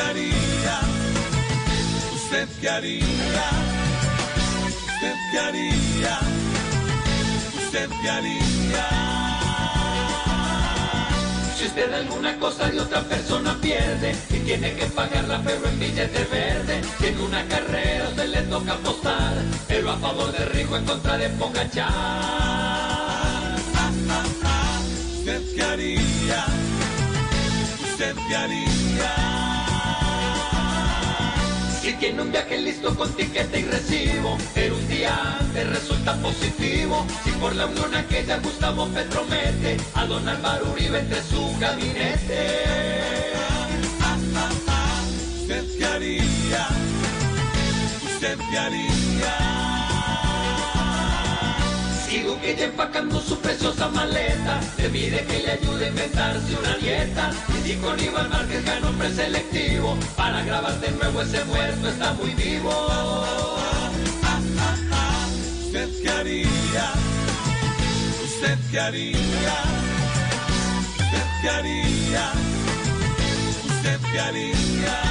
haría? ¿Usted qué haría? ¿Usted qué haría? ¿Usted qué haría? Si usted alguna cosa de otra persona pierde y tiene que pagarla pero en billete verde, si en una carrera se le toca apostar, pero a favor de rico en contra de Pogachar. ¿Usted qué haría? ¿Usted qué haría? Si tiene un viaje listo con tiquete y recibo, pero un día antes resulta positivo. Si por la unión aquella Gustavo Petro mete a don Álvaro Uribe entre su gabinete. ¿Usted qué haría? ¿Usted qué haría? Duque ya empacando su preciosa maleta, le pide que le ayude a inventarse una. Y con Iván Márquez ganó un preselectivo, para grabar de nuevo ese muerto está muy vivo. ¿Usted qué haría? ¿Usted qué haría? ¿Usted qué haría? ¿Usted qué haría?